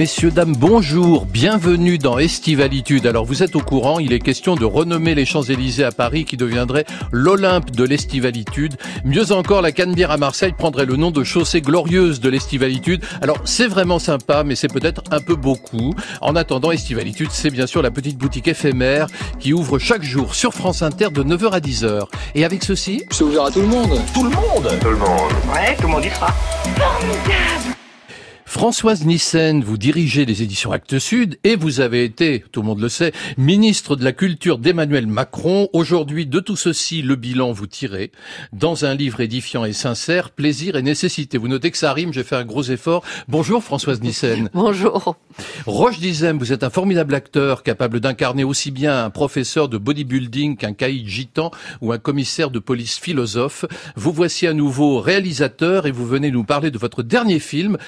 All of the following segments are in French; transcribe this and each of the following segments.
Messieurs, dames, bonjour, bienvenue dans Estivalitude. Alors vous êtes au courant, il est question de renommer les Champs-Élysées à Paris qui deviendrait l'Olympe de l'Estivalitude. Mieux encore, la Canebière à Marseille prendrait le nom de chaussée glorieuse de l'Estivalitude. Alors c'est vraiment sympa, mais c'est peut-être un peu beaucoup. En attendant, Estivalitude, c'est bien sûr la petite boutique éphémère qui ouvre chaque jour sur France Inter de 9h à 10h. Et avec ceci... C'est ouvert à tout le monde. Tout le monde Tout le monde. Ouais, tout le monde y sera. Formidable Françoise Nissen, vous dirigez les éditions Actes Sud et vous avez été, tout le monde le sait, ministre de la Culture d'Emmanuel Macron. Aujourd'hui, de tout ceci, le bilan vous tirez dans un livre édifiant et sincère, Plaisir et nécessité. Vous notez que ça rime, j'ai fait un gros effort. Bonjour Françoise Nissen. Bonjour. Roche Dizem, vous êtes un formidable acteur capable d'incarner aussi bien un professeur de bodybuilding qu'un caïd gitan ou un commissaire de police philosophe. Vous voici à nouveau réalisateur et vous venez nous parler de votre dernier film,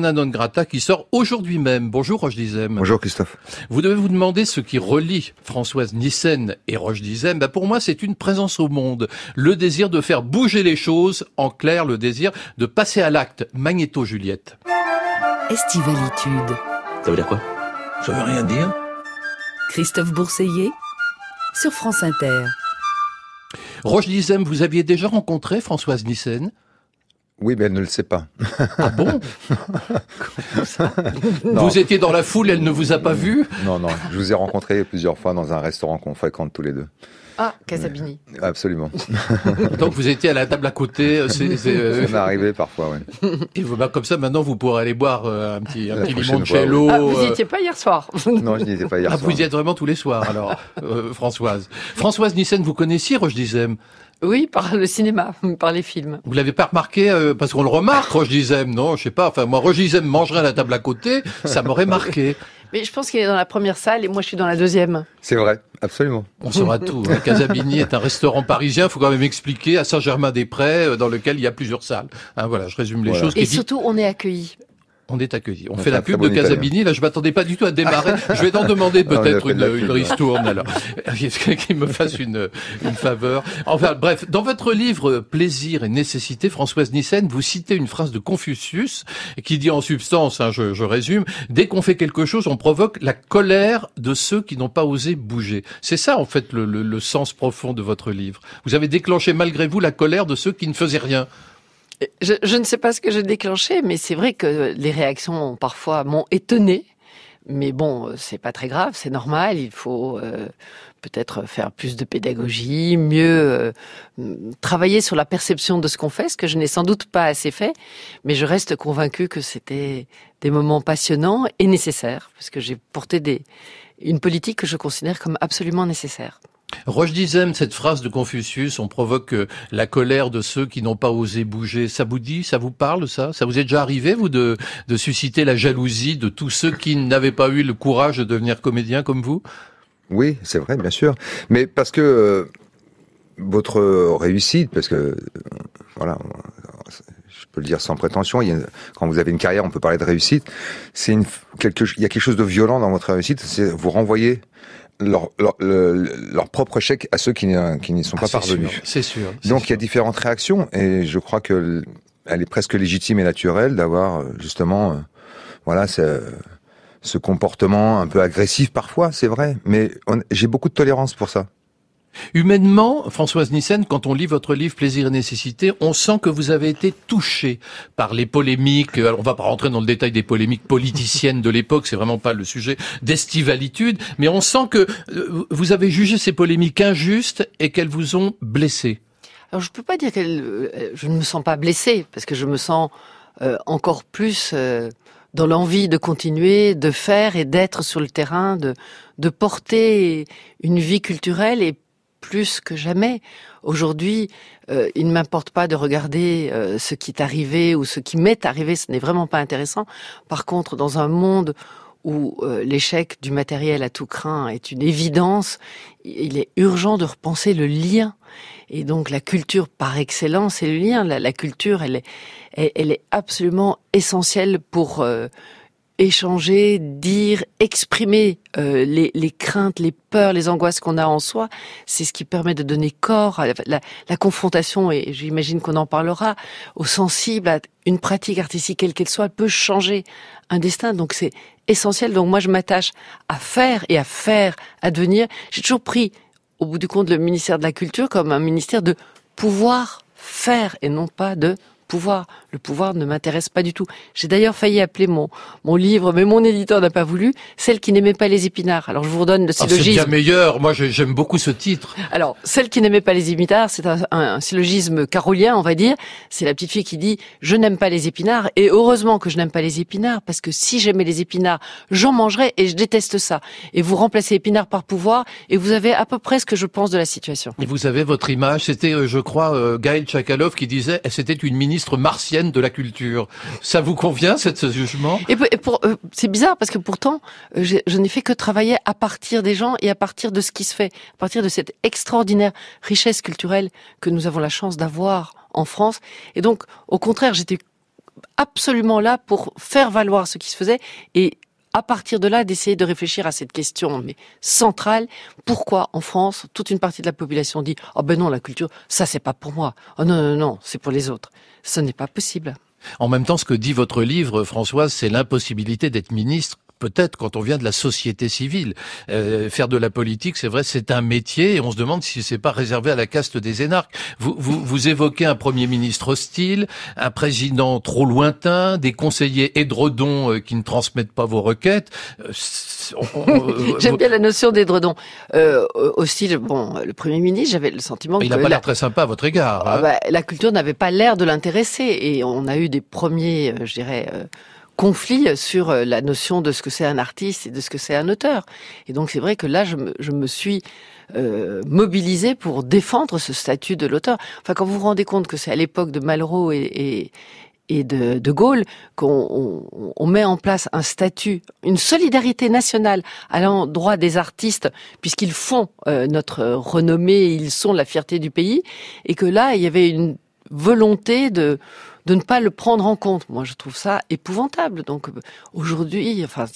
Persona non grata, qui sort aujourd'hui même. Bonjour Roche Dizem. Bonjour Christophe. Vous devez vous demander ce qui relie Françoise Nissen et Roche Dizem. Ben pour moi, c'est une présence au monde. Le désir de faire bouger les choses. En clair, le désir de passer à l'acte. Magnéto Juliette. Estivalitude. Ça veut dire quoi? Ça veut rien dire. Christophe Bourseiller sur France Inter. Roche Dizem, vous aviez déjà rencontré Françoise Nissen? Oui, mais elle ne le sait pas. Ah bon? Vous étiez dans la foule, elle ne vous a pas vu Non, non, je vous ai rencontré plusieurs fois dans un restaurant qu'on fréquente tous les deux. Ah, Casabini. Absolument. Donc vous étiez à la table à côté. c'est- c'est, euh, Ça m'est arrivé parfois, oui. Et vous, bah, comme ça, maintenant, vous pourrez aller boire euh, un petit, un petit limoncello. Ah, vous y euh, étiez pas hier soir. Non, je n'y étais pas hier Ah, soir. vous y êtes vraiment tous les soirs, alors, euh, Françoise. Françoise Nissen, vous connaissiez Roche Dizem Oui, par le cinéma, par les films. Vous l'avez pas remarqué euh, Parce qu'on le remarque, Roche Dizem, non Je sais pas. Enfin, moi, Roche Dizem mangerait à la table à côté, ça m'aurait marqué. Mais je pense qu'il est dans la première salle et moi je suis dans la deuxième. C'est vrai, absolument. On saura tout. hein. Casabini est un restaurant parisien, faut quand même expliquer, à Saint-Germain-des-Prés, euh, dans lequel il y a plusieurs salles. Hein, voilà, je résume les Voilà. choses. Et dit- surtout, on est accueillis. On est accueillis. On On fait la pub de bon italien. Casabini. Là, je m'attendais pas du tout à démarrer. Je vais t'en demander Ah, peut-être la une, une pub, ristourne, alors. Qu'il me fasse une, une faveur? Enfin, bref. Dans votre livre Plaisir et nécessité, Françoise Nissen, vous citez une phrase de Confucius qui dit en substance, hein, je, je résume, dès qu'on fait quelque chose, on provoque la colère de ceux qui n'ont pas osé bouger. C'est ça, en fait, le, le- le sens profond de votre livre. Vous avez déclenché malgré vous la colère de ceux qui ne faisaient rien. Je, je ne sais pas ce que j'ai déclenché, mais c'est vrai que les réactions parfois m'ont étonné. Mais bon, c'est pas très grave, c'est normal. Il faut euh, peut-être faire plus de pédagogie, mieux euh, travailler sur la perception de ce qu'on fait, ce que je n'ai sans doute pas assez fait. Mais je reste convaincue que c'était des moments passionnants et nécessaires, parce que j'ai porté des, une politique que je considère comme absolument nécessaire. Roche Dizem, cette phrase de Confucius, on provoque euh, la colère de ceux qui n'ont pas osé bouger. Ça vous dit, ça vous parle, ça? Ça vous est déjà arrivé, vous, de, de susciter la jalousie de tous ceux qui n'avaient pas eu le courage de devenir comédien comme vous? Oui, c'est vrai, bien sûr. Mais parce que euh, votre réussite, parce que, euh, voilà, je peux le dire sans prétention, il y a, quand vous avez une carrière, on peut parler de réussite, c'est une, quelque, il y a quelque chose de violent dans votre réussite, c'est vous renvoyer leur, leur, le- leur propre échec à ceux qui n'y qui n'y sont Ah, pas parvenus. C'est sûr. Donc il y a différentes réactions et je crois que elle est presque légitime et naturelle d'avoir euh, justement, euh, voilà, ce, ce comportement un peu agressif parfois, c'est vrai, mais j'ai beaucoup de tolérance pour ça. Humainement, Françoise Nissen, quand on lit votre livre Plaisir et nécessité, on sent que vous avez été touché par les polémiques. Alors, on va pas rentrer dans le détail des polémiques politiciennes de l'époque, c'est vraiment pas le sujet d'estivalitude, mais on sent que euh, vous avez jugé ces polémiques injustes et qu'elles vous ont blessé. Alors je peux pas dire que je ne me sens pas blessée parce que je me sens euh, encore plus euh, dans l'envie de continuer, de faire et d'être sur le terrain, de de porter une vie culturelle et plus que jamais. Aujourd'hui, euh, il ne m'importe pas de regarder euh, ce qui est arrivé ou ce qui m'est arrivé, ce n'est vraiment pas intéressant. Par contre, dans un monde où euh, l'échec du matériel à tout craint est une évidence, il est urgent de repenser le lien. Et donc la culture par excellence, c'est le lien. La, la culture, elle est, elle, elle est absolument essentielle pour euh, échanger, dire, exprimer euh, les, les, craintes, les peurs, les angoisses qu'on a en soi. C'est ce qui permet de donner corps à la, la, confrontation, et j'imagine qu'on en parlera, au sensible, à une pratique artistique quelle qu'elle soit, peut changer un destin. Donc c'est essentiel. Donc moi je m'attache à faire et à faire advenir. J'ai toujours pris, au bout du compte, le ministère de la Culture comme un ministère de pouvoir faire et non pas de pouvoir. Le pouvoir ne m'intéresse pas du tout. J'ai d'ailleurs failli appeler mon, mon livre, mais mon éditeur n'a pas voulu, Celle qui n'aimait pas les épinards. Alors je vous redonne le syllogisme. Ah, c'est bien meilleur. Moi, j'aime beaucoup ce titre. Alors, Celle qui n'aimait pas les épinards, c'est un, un, syllogisme carolien, on va dire. C'est la petite fille qui dit Je n'aime pas les épinards. Et heureusement que je n'aime pas les épinards, parce que si j'aimais les épinards, j'en mangerais et je déteste ça. Et vous remplacez épinards par pouvoir et vous avez à peu près ce que je pense de la situation. Et vous avez votre image. C'était, euh, je crois, euh, Gaël Chakalov qui disait c'était une ministre martienne de la culture. Ça vous convient, ce jugement? Et, pour, euh, c'est bizarre parce que pourtant, euh, je n'ai fait que travailler à partir des gens et à partir de ce qui se fait, à partir de cette extraordinaire richesse culturelle que nous avons la chance d'avoir en France. Et donc, au contraire, j'étais absolument là pour faire valoir ce qui se faisait et à partir de là, d'essayer de réfléchir à cette question centrale. Pourquoi en France, toute une partie de la population dit "Oh ben non, la culture, ça c'est pas pour moi. Oh non non non, c'est pour les autres." Ce n'est pas possible. En même temps, ce que dit votre livre, Françoise, c'est l'impossibilité d'être ministre peut-être quand on vient de la société civile. Euh, faire de la politique, c'est vrai, c'est un métier et on se demande si c'est pas réservé à la caste des énarques. Vous, vous, vous évoquez un premier ministre hostile, un président trop lointain, des conseillers édredons euh, qui ne transmettent pas vos requêtes. Euh, J'aime bien la notion d'édredon. Euh, hostile, bon, le premier ministre, j'avais le sentiment il n'a pas l'air très sympa à votre égard. Hein. Ah bah, la culture n'avait pas l'air de l'intéresser et on a eu des premiers, je dirais conflit sur euh, la notion de ce que c'est un artiste et de ce que c'est un auteur. Et donc c'est vrai que là, je me, je me suis euh, mobilisée pour défendre ce statut de l'auteur. Enfin, quand vous vous rendez compte que c'est à l'époque de Malraux et, et, de, de, Gaulle qu'on on, on met en place un statut, une solidarité nationale à l'endroit des artistes, puisqu'ils font euh, notre renommée, ils sont la fierté du pays, et que là, il y avait une volonté de de ne pas le prendre en compte. Moi, je trouve ça épouvantable. Donc, euh, aujourd'hui, enfin,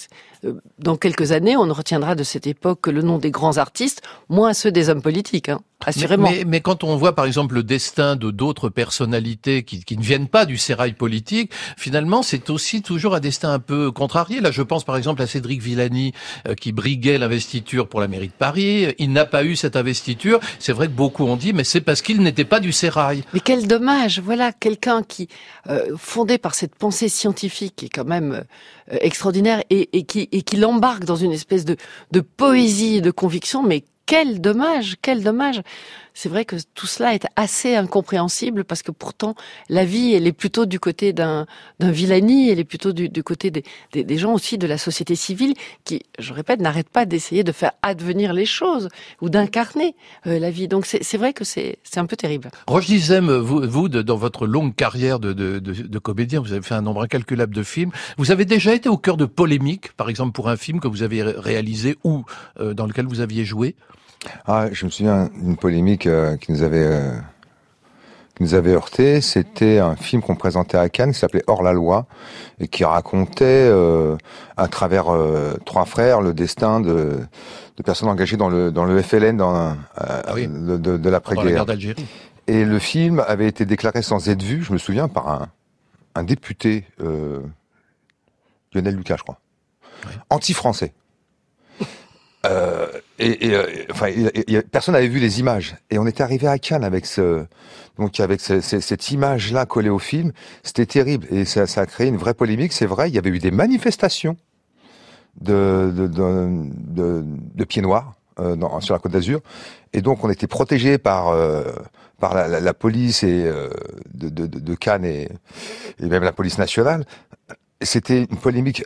dans quelques années, on ne retiendra de cette époque que le nom des grands artistes, moins ceux des hommes politiques, hein, assurément. Mais, mais, quand on voit, par exemple, le destin de d'autres personnalités qui, qui, ne viennent pas du sérail politique, finalement, c'est aussi toujours un destin un peu contrarié. Là, je pense, par exemple, à Cédric Villani, euh, qui briguait l'investiture pour la mairie de Paris. Il n'a pas eu cette investiture. C'est vrai que beaucoup ont dit, mais c'est parce qu'il n'était pas du sérail. Mais quel dommage Voilà, quelqu'un qui, euh, fondé par cette pensée scientifique, qui est quand même euh, extraordinaire, et, et qui et qui l'embarque dans une espèce de, de poésie de conviction, mais quel dommage, quel dommage c'est vrai que tout cela est assez incompréhensible parce que pourtant la vie, elle est plutôt du côté d'un Villani, elle est plutôt du, du côté des, des, gens aussi de la société civile qui, je répète, n'arrêtent pas d'essayer de faire advenir les choses ou d'incarner euh, la vie. Donc c'est vrai que c'est un peu terrible. Roche Dizem, vous, vous dans votre longue carrière de, de, de, de, comédien, vous avez fait un nombre incalculable de films. Vous avez déjà été au cœur de polémiques, par exemple pour un film que vous avez réalisé ou euh, dans lequel vous aviez joué? Ah, je me souviens d'une polémique euh, qui nous avait euh, qui nous avait heurté. C'était un film qu'on présentait à Cannes qui s'appelait Hors la loi et qui racontait euh, à travers trois frères le destin de, de personnes engagées dans le dans le FLN dans ah de, de, de l'après-guerre. Et le film avait été déclaré sans être vu, je me souviens, par un, un député Lionel Lucas, je crois, anti-français. Euh, et, et euh, enfin, personne n'avait vu les images. Et on était arrivé à Cannes avec ce, donc avec ce, cette image-là collée au film. C'était terrible et ça, ça, a créé une vraie polémique. C'est vrai, il y avait eu des manifestations de de, de, de, pieds noirs euh, dans, sur la Côte d'Azur. Et donc on était protégés par euh, par la, la, la, police et euh, de, de, Cannes et, et même la police nationale. C'était une polémique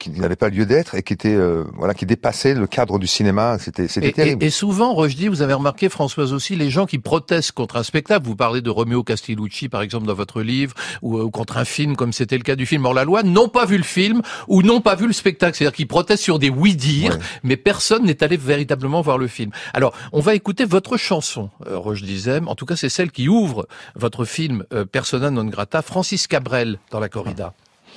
qui n'avait pas lieu d'être et qui était euh, voilà qui dépassait le cadre du cinéma. C'était c'était terrible et, et souvent dis vous avez remarqué Françoise aussi les gens qui protestent contre un spectacle. Vous parlez de Romeo Castellucci par exemple dans votre livre ou, euh, ou contre un film comme c'était le cas du film. Hors la loi n'ont pas vu le film ou n'ont pas vu le spectacle. C'est-à-dire qu'ils protestent sur des oui dire mais personne n'est allé véritablement voir le film. Alors on va écouter votre chanson euh, Roche Dizem. En tout cas c'est celle qui ouvre votre film euh, Persona non grata Francis Cabrel dans la corrida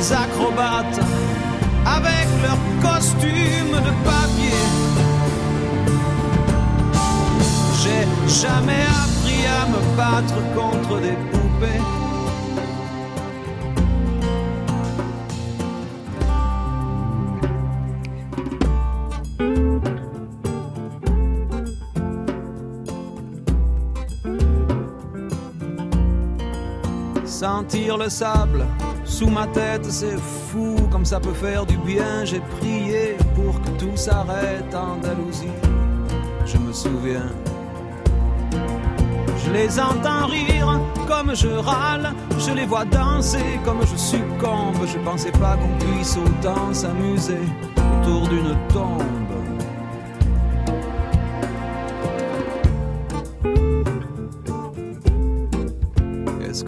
Ces acrobates avec leurs costumes de papier. J'ai jamais appris à me battre contre des Sentir le sable sous ma tête, c'est fou comme ça peut faire du bien. J'ai prié pour que tout s'arrête Andalousie. Je me souviens. Je les entends rire comme je râle. Je les vois danser comme je succombe. Je pensais pas qu'on puisse autant s'amuser autour d'une tombe.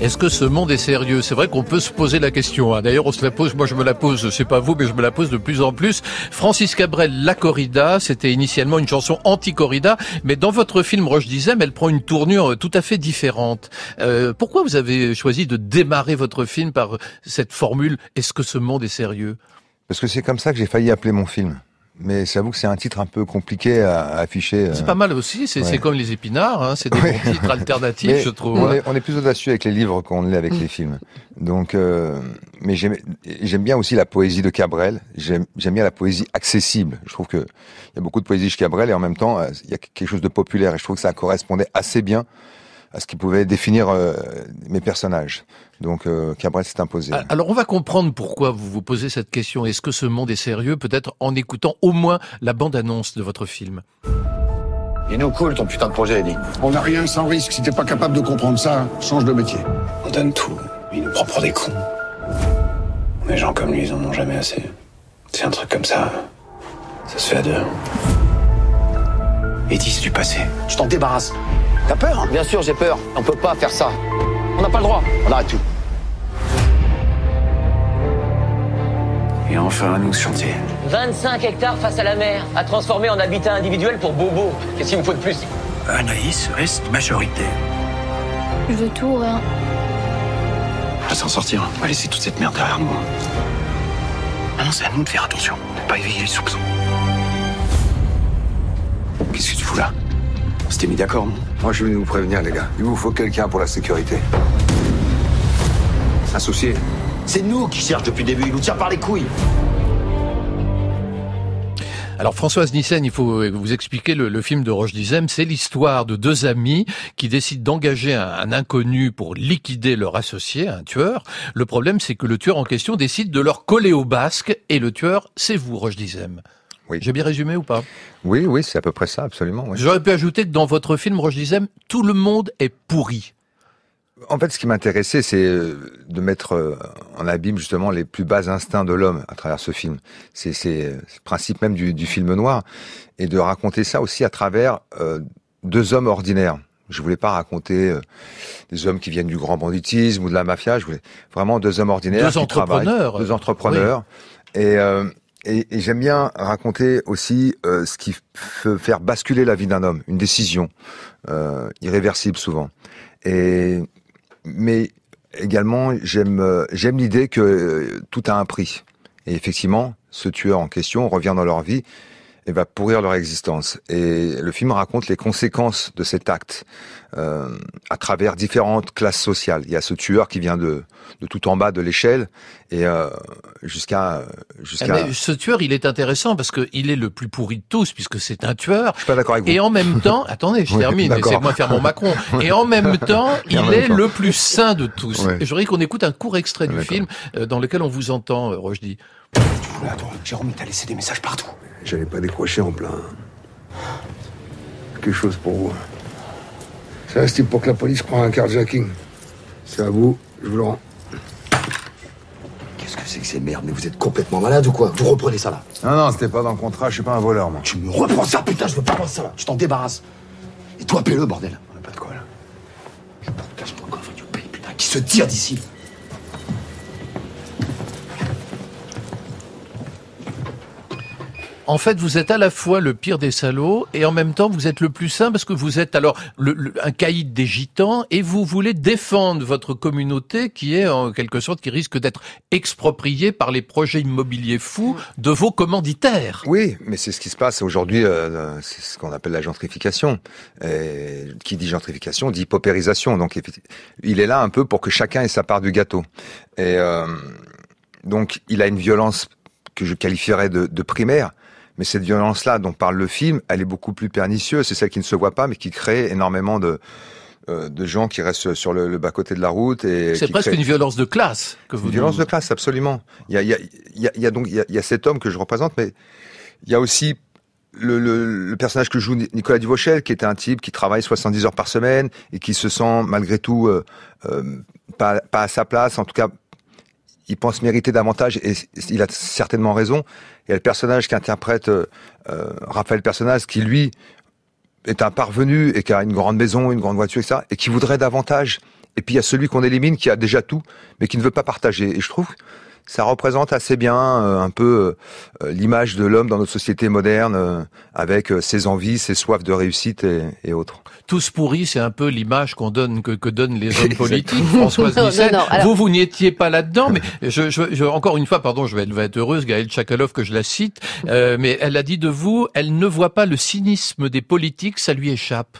Est-ce que ce monde est sérieux? C'est vrai qu'on peut se poser la question. hein. D'ailleurs, on se la pose. Moi, je me la pose. Je sais pas vous, mais je me la pose de plus en plus. Francis Cabrel, La Corrida, c'était initialement une chanson anti-corrida, mais dans votre film Roche Dizem, elle prend une tournure tout à fait différente. Euh, pourquoi vous avez choisi de démarrer votre film par cette formule Est-ce que ce monde est sérieux? Parce que c'est comme ça que j'ai failli appeler mon film. Mais j'avoue que c'est un titre un peu compliqué à, à afficher. C'est euh. pas mal aussi. C'est ouais. comme les épinards. Hein, c'est des Ouais. bons titres alternatifs, Mais je trouve. On est, on est plus audacieux avec les livres qu'on l'est avec les films. Donc, euh, mais j'aime bien aussi la poésie de Cabrel. J'aime j'aime bien la poésie accessible. Je trouve que il y a beaucoup de poésie chez Cabrel et en même temps, euh, il y a quelque chose de populaire. Et je trouve que ça correspondait assez bien à ce qui pouvait définir euh, mes personnages. Donc, euh, Cabrel s'est imposé. Alors on va comprendre pourquoi vous vous posez cette question. Est-ce que ce monde est sérieux Peut-être en écoutant au moins la bande-annonce de votre film? Il nous coule ton putain de projet, Eddie. On n'a rien sans risque. Si t'es pas capable de comprendre ça, change de métier. On donne tout, il nous prend pour des cons. Des gens comme lui, ils en ont jamais assez. C'est un truc comme ça. Ça se fait à deux. Eddie, c'est du passé. Je t'en débarrasse. T'as peur hein Bien sûr, j'ai peur. On peut pas faire ça. On n'a pas le droit. On arrête tout. Et enfin, à nous ce chantier. 25 hectares face à la mer, à transformer en habitat individuel pour Bobo. Qu'est-ce qu'il me faut de plus Anaïs reste majoritaire. Je veux tout, rien. On va s'en sortir. On va laisser toute cette merde derrière nous. Maintenant, c'est à nous de faire attention, de pas éveiller les soupçons. Qu'est-ce que tu fous là? On s'était mis d'accord, non Moi, je suis venu vous prévenir, les gars. Il vous faut quelqu'un pour la sécurité. Associé. C'est nous qui cherchons depuis le début. Il nous tire par les couilles. Alors Françoise Nissen, il faut vous expliquer le, le film de Roche Dizem. C'est l'histoire de deux amis qui décident d'engager un, un, inconnu pour liquider leur associé, un tueur. Le problème, c'est que le tueur en question décide de leur coller au basque et le tueur, c'est vous, Roche Dizem. Oui. J'ai bien résumé ou pas? Oui, oui, c'est à peu près ça, absolument. Oui. J'aurais pu ajouter que dans votre film, Roche Dizem, tout le monde est pourri. En fait, ce qui m'intéressait, c'est euh, de mettre euh, en abîme justement les plus bas instincts de l'homme à travers ce film. C'est le principe même du, du, film noir, et de raconter ça aussi à travers euh, deux hommes ordinaires. Je voulais pas raconter euh, des hommes qui viennent du grand banditisme ou de la mafia. Je voulais vraiment deux hommes ordinaires deux qui entrepreneurs, travaillent, deux entrepreneurs. Oui. Et, euh, et, et j'aime bien raconter aussi ce qui peut faire basculer la vie d'un homme, une décision irréversible souvent. Et mais également j'aime j'aime l'idée que euh, tout a un prix. Et effectivement, ce tueur en question revient dans leur vie et va pourrir leur existence. Et le film raconte les conséquences de cet acte euh, à travers différentes classes sociales. Il y a ce tueur qui vient de, de tout en bas de l'échelle et euh, jusqu'à jusqu'à. Mais ce tueur, il est intéressant parce que il est le plus pourri de tous puisque c'est un tueur. Je suis pas d'accord avec vous. Et en même temps, attendez, je Oui, termine. Laissez-moi faire mon Macron. Et en même temps, il même est temps. le plus sain de tous. Je voudrais qu'on écoute un court extrait du film euh, dans lequel on vous entend, euh, Rochdy. Tu fous là, toi Jérôme, il t'a laissé des messages partout. J'allais pas décrocher en plein. Quelque chose pour vous. C'est un style pour que la police prend un carjacking. C'est à vous, je vous le rends. Qu'est-ce que c'est que ces merdes? Mais vous êtes complètement malade ou quoi? Vous reprenez ça là. Non, non, c'était pas dans le contrat, je suis pas un voleur, moi. Tu me reprends ça, putain, je veux pas voir ça là. Tu t'en débarrasses. Et toi, paie-le, bordel. On a pas de quoi, là. Casse-moi le coffre, tu payes, putain. Qui se tire d'ici En fait, vous êtes à la fois le pire des salauds et en même temps vous êtes le plus sain parce que vous êtes alors le, le- un caïd des gitans et vous voulez défendre votre communauté qui est en quelque sorte qui risque d'être expropriée par les projets immobiliers fous de vos commanditaires. Oui, mais c'est ce qui se passe aujourd'hui. euh, c'est ce qu'on appelle la gentrification. Et qui dit gentrification dit paupérisation. Donc, il est là un peu pour que chacun ait sa part du gâteau. Et euh, donc, il a une violence que je qualifierais de, de primaire. Mais cette violence-là dont parle le film, elle est beaucoup plus pernicieuse. C'est celle qui ne se voit pas, mais qui crée énormément de euh, de gens qui restent sur le, le bas-côté de la route. et C'est presque créent- une violence de classe que vous une violence de classe, absolument. Il y a, il y a, il y a, il y a donc il y a, il y a cet homme que je représente, mais il y a aussi le, le, le personnage que joue Nicolas Duvauchel, qui est un type qui travaille 70 heures par semaine et qui se sent malgré tout euh, euh, pas, pas à sa place. En tout cas, il pense mériter davantage et il a certainement raison. Il y a le personnage qu'interprète euh, euh, Raphaël Personnage, qui lui est un parvenu et qui a une grande maison, une grande voiture, etc., et qui voudrait davantage. Et puis il y a celui qu'on élimine qui a déjà tout, mais qui ne veut pas partager. Et je trouve ça représente assez bien euh, un peu euh, l'image de l'homme dans notre société moderne, euh, avec euh, ses envies, ses soifs de réussite et, et autres. Tous pourris, c'est un peu l'image qu'on donne que, que donnent les hommes politiques. Françoise Non, Nissen, non, non, alors- vous vous n'y étiez pas là-dedans, mais je, je, je- encore une fois, pardon, je vais, elle va être heureuse, Gaëlle Chakalov, que je la cite, euh, mais elle a dit de vous, elle ne voit pas le cynisme des politiques, ça lui échappe.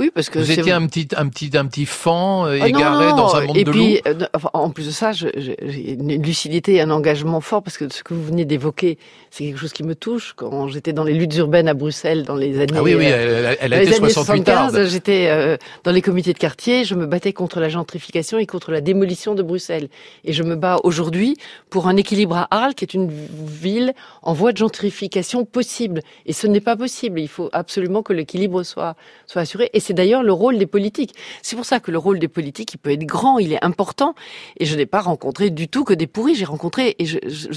Oui, parce que Vous étiez un petit, un petit, un petit fan euh, non, égaré non, dans un monde et de puis, loups. euh, enfin, en plus de ça, j'ai une lucidité et un engagement fort parce que ce que vous venez d'évoquer, c'est quelque chose qui me touche. Quand j'étais dans les luttes urbaines à Bruxelles dans les années, Ah oui, oui, euh, elle, elle a été années 68 tarde. 75, j'étais dans les comités de quartier, je me battais contre la gentrification et contre la démolition de Bruxelles. Et je me bats aujourd'hui pour un équilibre à Arles, qui est une ville en voie de gentrification possible. Et ce n'est pas possible. Il faut absolument que l'équilibre soit, soit assuré. Et c'est d'ailleurs le rôle des politiques. C'est pour ça que le rôle des politiques, il peut être grand, il est important. Et je n'ai pas rencontré du tout que des pourris. J'ai rencontré et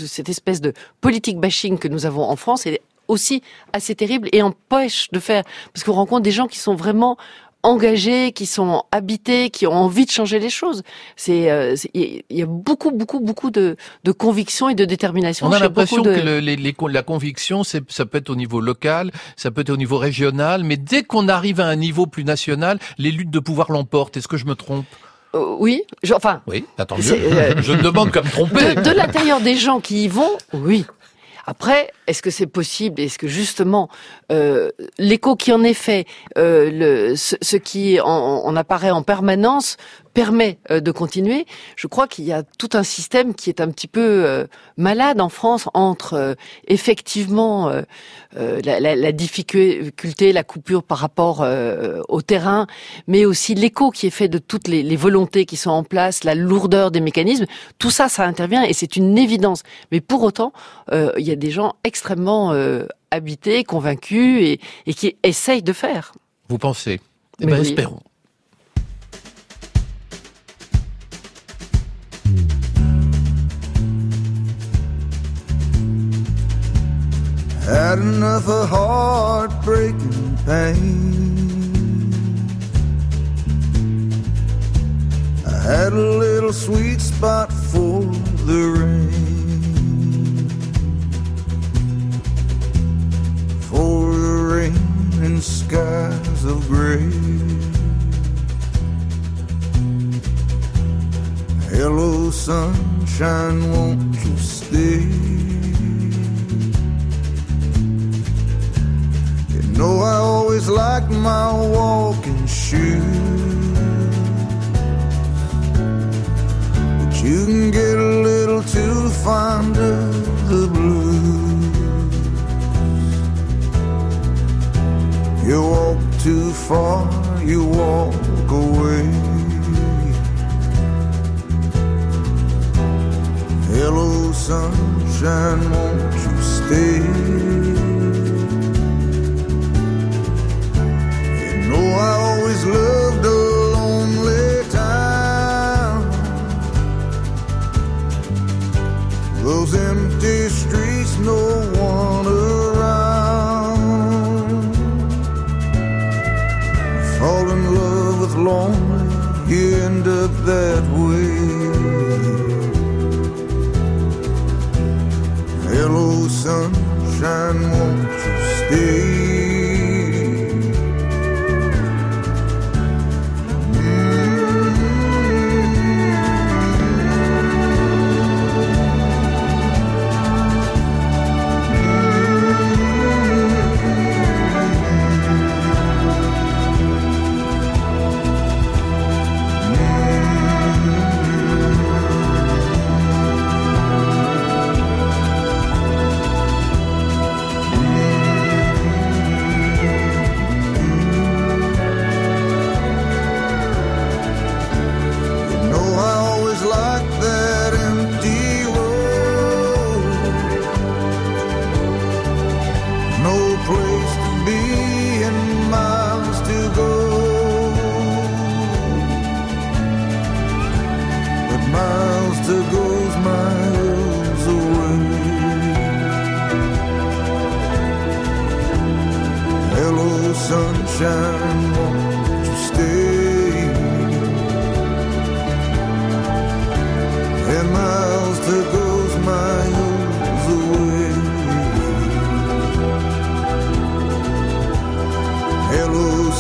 cette espèce de politique bashing que nous avons en France est aussi assez terrible et empêche de faire parce qu'on rencontre des gens qui sont vraiment engagés, qui sont habités, qui ont envie de changer les choses. C'est, euh, il y a beaucoup, beaucoup, beaucoup de, de conviction et de détermination. On a l'impression de- que le- les- les- la conviction, c'est, ça peut être au niveau local, ça peut être au niveau régional, mais dès qu'on arrive à un niveau plus national, les luttes de pouvoir l'emportent. Est-ce que je me trompe? Euh, oui, je- enfin, Oui, attends. C'est, euh, je ne demande qu'à me tromper. de, de l'intérieur des gens qui y vont, oui. Après, est-ce que c'est possible Est-ce que justement euh, l'écho qui en est fait, euh, ce, qui en apparaît en permanence, permet euh, de continuer Je crois qu'il y a tout un système qui est un petit peu euh, malade en France entre euh, effectivement la, la- la difficulté, la coupure par rapport euh, au terrain, mais aussi l'écho qui est fait de toutes les, les volontés qui sont en place, la lourdeur des mécanismes. Tout ça, ça intervient et c'est une évidence. Mais pour autant, euh, il y a des gens extrêmement euh, habités, convaincus et, et qui essayent de faire. Vous pensez? Eh ben, oui. espérons. Had enough of heartbreaking pain. I had a little sweet spot for the rain. For the rain and skies of gray. Hello, sunshine, won't you stay? Know I always liked my walking shoes, but you can get a little too fond of the blues. You walk too far, you walk away. Hello, sunshine, won't you stay?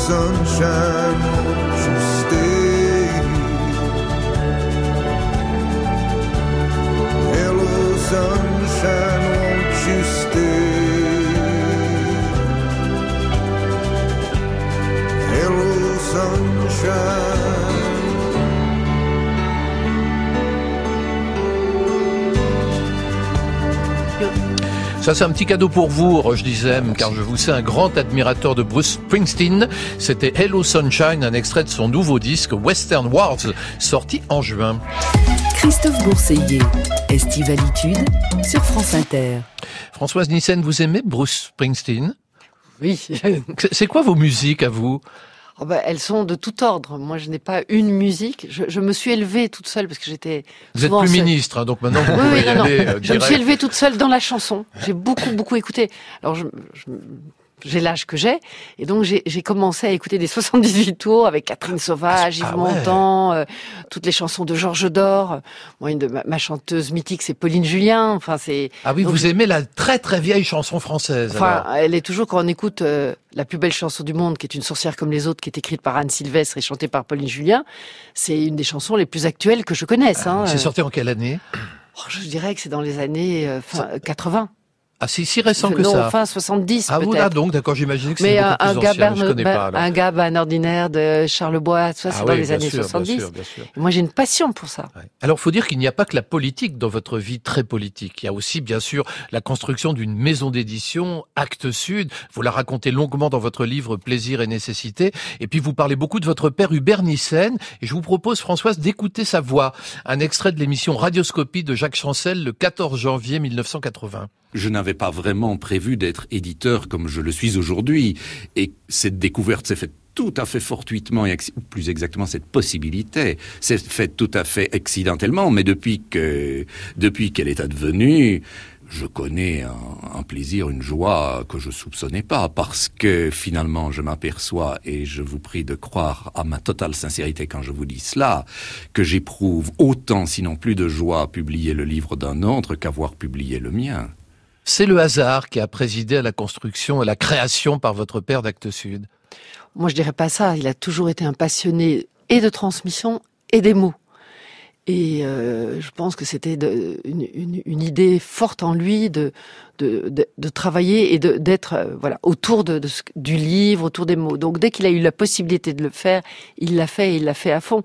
Sunshine, Ça, c'est un petit cadeau pour vous, Roche Dizem, car je vous sais un grand admirateur de Bruce Springsteen. C'était Hello Sunshine, un extrait de son nouveau disque Western Worlds, sorti en juin. Christophe Bourseiller, Estivalitude sur France Inter. Françoise Nissen, vous aimez Bruce Springsteen? Oui. C'est quoi vos musiques à vous? Oh bah, elles sont de tout ordre. Moi, je n'ai pas une musique. Je, je me suis élevée toute seule parce que j'étais. Vous êtes plus seule. ministre, hein, donc maintenant vous Oui, pouvez oui, y non, aller euh, Je me suis élevée toute seule dans la chanson. J'ai beaucoup, beaucoup écouté. Alors, je, je j'ai l'âge que j'ai, et donc j'ai commencé à écouter des 78 tours avec Catherine Sauvage, Ah, Yves ah ouais. Montand, euh, toutes les chansons de Georges Dor. Moi, une de ma, ma chanteuse mythique, c'est Pauline Julien. Enfin, c'est. Ah oui, donc, vous aimez la très très vieille chanson française. Enfin, alors. elle est toujours quand on écoute euh, la plus belle chanson du monde, qui est une sorcière comme les autres, qui est écrite par Anne Sylvestre et chantée par Pauline Julien. C'est une des chansons les plus actuelles que je connaisse. Hein. C'est sorti en quelle année? Oh, je dirais que c'est dans les années euh, fin, 80. Ah, c'est si récent que non, ça. fin 70 Ah peut-être. voilà, donc d'accord, j'imaginais que Mais beaucoup un, plus gars, ancien, je Berne- connais pas. alors. un gars ordinaire de Charles Bois, ça c'est Ah dans oui, les bien années sûr, bien 70. sûr, bien sûr. Moi j'ai une passion pour ça. Alors, faut dire qu'il n'y a pas que la politique dans votre vie très politique. Il y a aussi, bien sûr, la construction d'une maison d'édition, Actes Sud. Vous la racontez longuement dans votre livre Plaisir et nécessité. Et puis, vous parlez beaucoup de votre père Hubert Nissen. Et je vous propose, Françoise, d'écouter sa voix. Un extrait de l'émission Radioscopie de Jacques Chancel le 14 janvier 1980. Je n'avais pas vraiment prévu d'être éditeur comme je le suis aujourd'hui. Et cette découverte s'est faite tout à fait fortuitement, et plus exactement cette possibilité, s'est faite tout à fait accidentellement, mais depuis que, depuis qu'elle est advenue, je connais un, un plaisir, une joie que je soupçonnais pas, parce que finalement je m'aperçois, et je vous prie de croire à ma totale sincérité quand je vous dis cela, que j'éprouve autant, sinon plus de joie à publier le livre d'un autre qu'avoir publié le mien. C'est le hasard qui a présidé à la construction et la création par votre père d'Actes Sud. Moi je dirais pas ça. Il a toujours été un passionné et de transmission et des mots. Et euh, je pense que c'était une idée forte en lui de, de, travailler et d'être euh, voilà autour de, du livre, autour des mots. Donc dès qu'il a eu la possibilité de le faire, il l'a fait et il l'a fait à fond.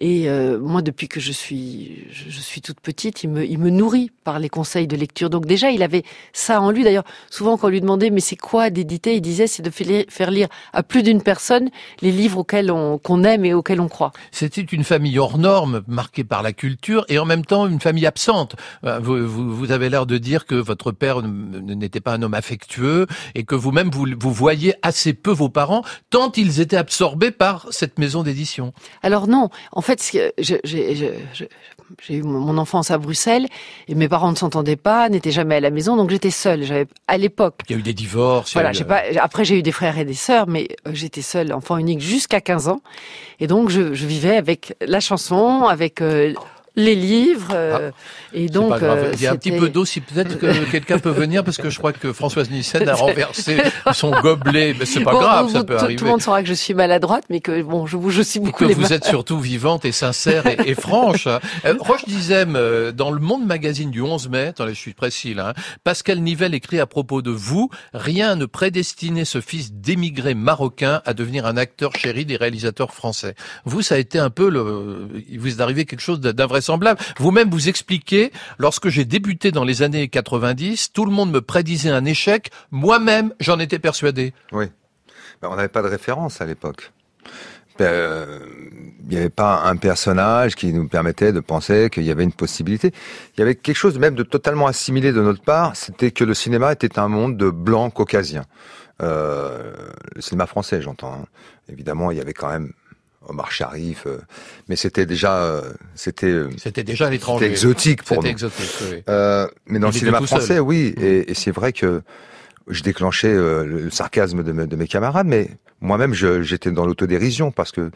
Et euh, moi, depuis que je suis je, suis toute petite, il me il me nourrit par les conseils de lecture. Donc déjà, il avait ça en lui. D'ailleurs, souvent quand on lui demandait mais c'est quoi d'éditer, il disait c'est de faire lire- à plus d'une personne les livres auxquels on aime et auxquels on croit. C'était une famille hors norme, marquée par la culture, et en même temps une famille absente. Euh, vous, vous avez l'air de dire que votre père n'était pas un homme affectueux, et que vous-même, vous, vous voyez assez peu vos parents, tant ils étaient absorbés par cette maison d'édition. Alors non, en fait, j'ai eu mon enfance à Bruxelles et mes parents ne s'entendaient pas, n'étaient jamais à la maison, donc j'étais seule. J'avais à l'époque. Il y a eu des divorces. Voilà, eu, j'ai pas. Après, j'ai eu des frères et des sœurs, mais euh, j'étais seule, enfant unique jusqu'à 15 ans, et donc je, je vivais avec la chanson, avec euh, les livres, euh, et Ah, donc euh, Il y a un petit peu d'eau, si peut-être que quelqu'un peut venir, parce que je crois que Françoise Nissen a renversé son gobelet, mais c'est pas Bon, grave, vous- ça peut tout, arriver. tout le monde saura que je suis maladroite, mais que bon, je bouge aussi Et beaucoup que les vous êtes surtout vivante et sincère et, et franche. Euh, Roche Dizem, euh, dans le Monde Magazine du 11 mai, attendez, je suis précis là, hein, Pascal Nivelle écrit à propos de vous, rien ne prédestinait ce fils d'émigré marocain à devenir un acteur chéri des réalisateurs français. Vous, ça a été un peu le, il vous est arrivé quelque chose d'invraisemblable. Vous-même vous expliquez, lorsque j'ai débuté dans les années 90, tout le monde me prédisait un échec, moi-même j'en étais persuadé. Oui. Ben, on n'avait pas de référence à l'époque. Ben, euh, Il n'y avait pas un personnage qui nous permettait de penser qu'il y avait une possibilité. Il y avait quelque chose même de totalement assimilé de notre part, c'était que le cinéma était un monde de blancs caucasiens. Euh, le cinéma français, j'entends. hein. Évidemment, il y avait quand même Omar Sharif, euh, mais c'était déjà, euh, c'était, euh, C'était déjà l'étranger. c'était exotique pour nous. exotique, oui. Euh, mais dans Il le cinéma tout seul. français, oui, et, et c'est vrai que je déclenchais le sarcasme de, me- de mes camarades, mais moi-même, j'étais dans l'autodérision parce que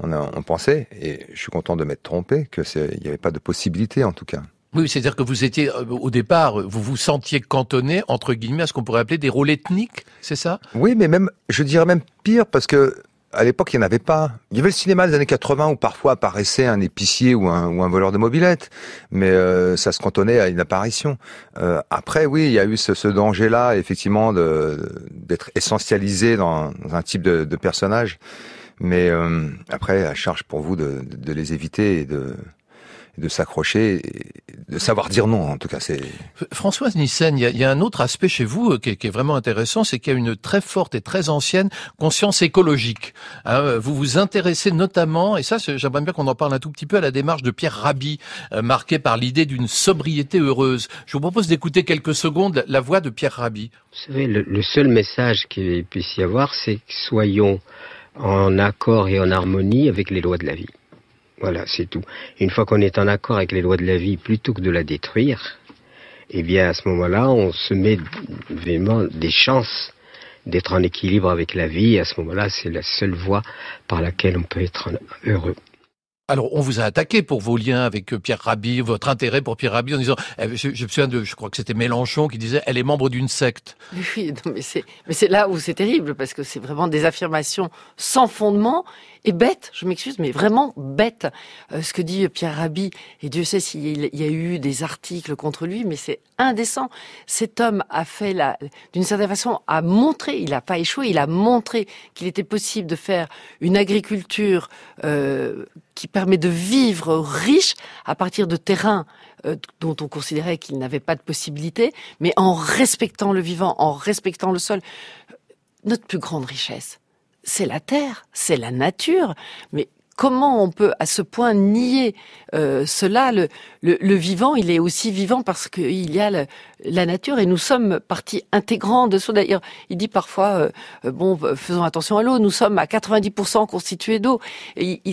on, a- on pensait, et je suis content de m'être trompé, que il n'y avait pas de possibilité en tout cas. Oui, c'est-à-dire que vous étiez, au départ, vous vous sentiez cantonné, entre guillemets, à ce qu'on pourrait appeler des rôles ethniques, c'est ça? Oui, mais même, je dirais même pire parce que à l'époque, il n'y en avait pas. Il y avait le cinéma des années 80 où parfois apparaissait un épicier ou un, ou un voleur de mobilette, mais euh, ça se cantonnait à une apparition. Euh, après, oui, il y a eu ce, ce danger-là, effectivement, d'être essentialisé dans, dans un type de, de personnage. Mais euh, après, à charge pour vous de, de- les éviter et de, de s'accrocher, de savoir dire non. En tout cas, c'est Françoise Nissen, il y, a- il y a un autre aspect chez vous euh, qui est, qui est vraiment intéressant, c'est qu'il y a une très forte et très ancienne conscience écologique. Hein, euh, vous vous intéressez notamment, et ça c'est- j'aimerais bien qu'on en parle un tout petit peu, à la démarche de Pierre Rabhi, euh, marquée par l'idée d'une sobriété heureuse. Je vous propose d'écouter quelques secondes la, la voix de Pierre Rabhi. Vous savez, le, le seul message qu'il puisse y avoir, c'est que soyons en accord et en harmonie avec les lois de la vie. Voilà, c'est tout. Une fois qu'on est en accord avec les lois de la vie, plutôt que de la détruire, eh bien, à ce moment-là, on se met vraiment des chances d'être en équilibre avec la vie. À ce moment-là, c'est la seule voie par laquelle on peut être heureux. Alors, on vous a attaqué pour vos liens avec euh, Pierre Rabhi, votre intérêt pour Pierre Rabhi, en disant, eh, je, me souviens de, je crois que c'était Mélenchon qui disait, elle est membre d'une secte. Oui, non, mais c'est, mais c'est là où c'est terrible parce que c'est vraiment des affirmations sans fondement et bêtes. Je m'excuse, mais vraiment bêtes. Euh, ce que dit Pierre Rabhi, et Dieu sait s'il y a eu des articles contre lui, mais c'est indécent. Cet homme a fait la, d'une certaine façon, a montré, il n'a pas échoué, il a montré qu'il était possible de faire une agriculture euh, qui permet de vivre riche à partir de terrains euh, dont on considérait qu'il n'avait pas de possibilité, mais en respectant le vivant, en respectant le sol. Notre plus grande richesse, c'est la terre, c'est la nature, mais comment on peut à ce point nier euh, cela? Le, le, vivant, il est aussi vivant parce qu'il y a la nature et nous sommes partie intégrante de ça. D'ailleurs, il dit parfois, euh, bon, faisons attention à l'eau, nous sommes à 90% constitués d'eau.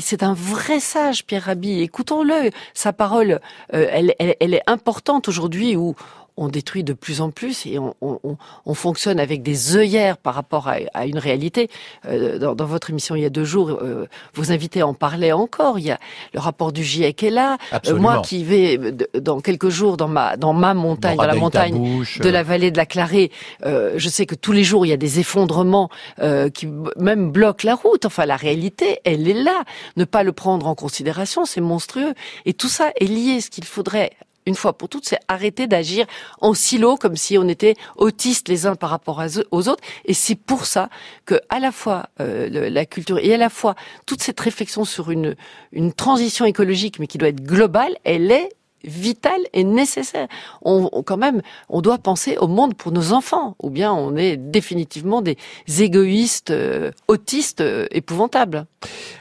C'est un vrai sage, Pierre Rabhi. Écoutons-le. Sa parole, euh, elle, elle, elle, est importante aujourd'hui où on détruit de plus en plus et on, on, on fonctionne avec des œillères par rapport à, à une réalité. Euh, dans, dans, votre émission il y a deux jours, euh, vos invités en parlaient encore. Il y a le rapport du GIEC est là. Euh, moi qui vais dans quelques jours dans ma dans ma montagne, dans, la montagne de la vallée de la Clarée, euh, je sais que tous les jours il y a des effondrements euh, qui même bloquent la route. Enfin la réalité, elle est là. Ne pas le prendre en considération, c'est monstrueux. Et tout ça est lié. Ce qu'il faudrait une fois pour toutes, c'est arrêter d'agir en silo comme si on était autistes les uns par rapport aux autres. Et c'est pour ça que à la fois euh, la culture et à la fois toute cette réflexion sur une une transition écologique, mais qui doit être globale, elle est vitale et nécessaire. On, quand même, on doit penser au monde pour nos enfants, ou bien on est définitivement des égoïstes, euh, autistes euh, épouvantables.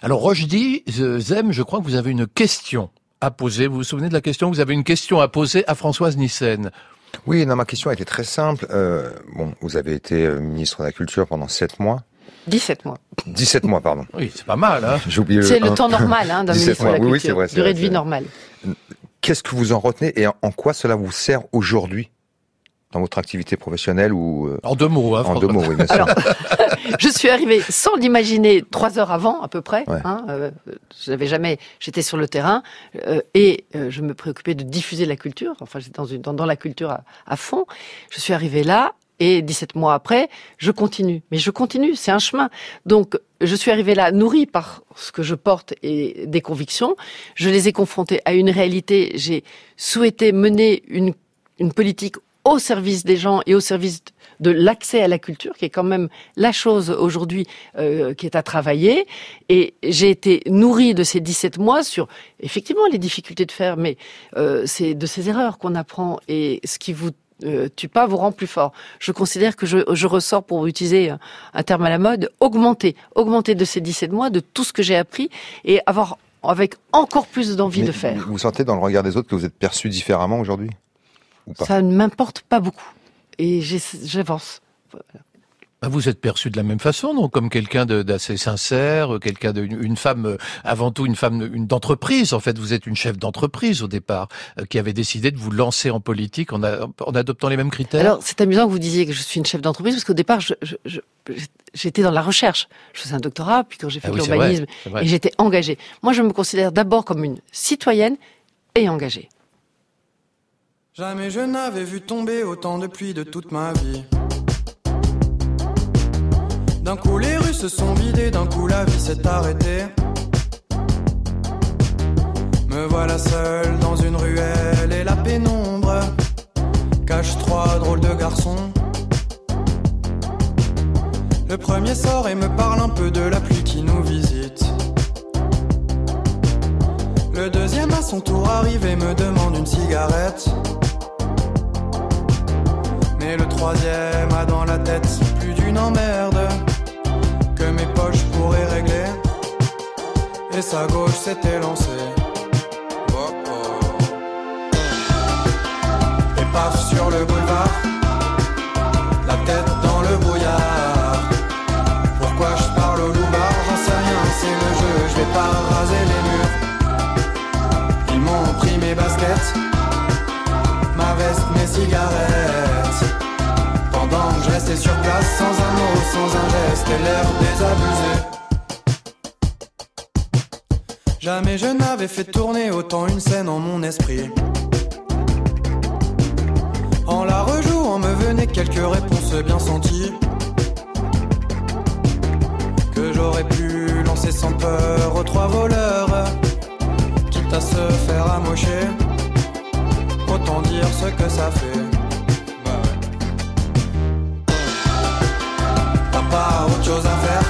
Alors Rochdi, Zem, je crois que vous avez une question à poser. Vous vous souvenez de la question? Vous avez une question à poser à Françoise Nissen. Oui, non, ma question a été très simple. Euh, bon, vous avez été euh, ministre de la Culture pendant 7 mois. 17 mois. 17 mois, pardon. Oui, c'est pas mal. Hein J'ai oublié C'est le, temps normal hein, d'un ministre de la Culture. Oui, c'est vrai. Durée de vie normale. Qu'est-ce que vous en retenez et en quoi cela vous sert aujourd'hui? Dans votre activité professionnelle ou euh, en deux mots hein, en deux mots oui bien sûr. Alors, je suis arrivée sans l'imaginer trois heures avant à peu près ouais. hein, euh, je n'avais jamais j'étais sur le terrain euh, et euh, je me préoccupais de diffuser la culture enfin j'étais dans, une, dans, dans la culture à, à fond je suis arrivée là et 17 mois après, je continue. Mais je continue, c'est un chemin. Donc, je suis arrivée là nourrie par ce que je porte et des convictions. Je les ai confrontées à une réalité. J'ai souhaité mener une, une politique au service des gens et au service de l'accès à la culture, qui est quand même la chose aujourd'hui euh, qui est à travailler. Et j'ai été nourrie de ces 17 mois sur effectivement les difficultés de faire, mais euh, c'est de ces erreurs qu'on apprend et ce qui vous euh, tue pas vous rend plus fort. Je considère que je, je ressors, pour utiliser un terme à la mode, augmenter, augmenter de ces 17 mois, de tout ce que j'ai appris et avoir avec encore plus d'envie de faire. Vous sentez dans le regard des autres que vous êtes perçu différemment aujourd'hui? Ça ne m'importe pas beaucoup et j'avance. Voilà. Bah, vous êtes perçu de la même façon, donc comme quelqu'un d'assez sincère, quelqu'un d'une femme, euh, avant tout une femme une d'entreprise. En fait, vous êtes une chef d'entreprise au départ, euh, qui avait décidé de vous lancer en politique en, a, en, adoptant les mêmes critères. Alors, c'est amusant que vous disiez que je suis une chef d'entreprise, parce qu'au départ, je, je, je j'étais dans la recherche. Je faisais un doctorat, puis quand j'ai fait ah oui, l'urbanisme, et j'étais engagée. Moi, je me considère d'abord comme une citoyenne et engagée. Jamais je n'avais vu tomber autant de pluie de toute ma vie. D'un coup les rues se sont vidées, d'un coup la vie s'est arrêtée. Me voilà seul dans une ruelle et la pénombre cache trois drôles de garçons. Le premier sort et me parle un peu de la pluie qui nous visite. Le deuxième à son tour arrive et me demande une cigarette. Mais le troisième a dans la tête plus d'une emmerde que mes poches pourraient régler. Et sa gauche s'était lancée. Oh oh. Et paf sur le boulevard, la tête Pendant que je restais sur place sans un mot, sans un geste et l'air désabusé. Jamais je n'avais fait tourner autant une scène en mon esprit. En la rejouant me venaient quelques réponses bien senties. Que j'aurais pu lancer sans peur aux trois voleurs. Quitte à se faire amocher. Autant dire ce que ça fait. Bah. T'as pas autre chose à faire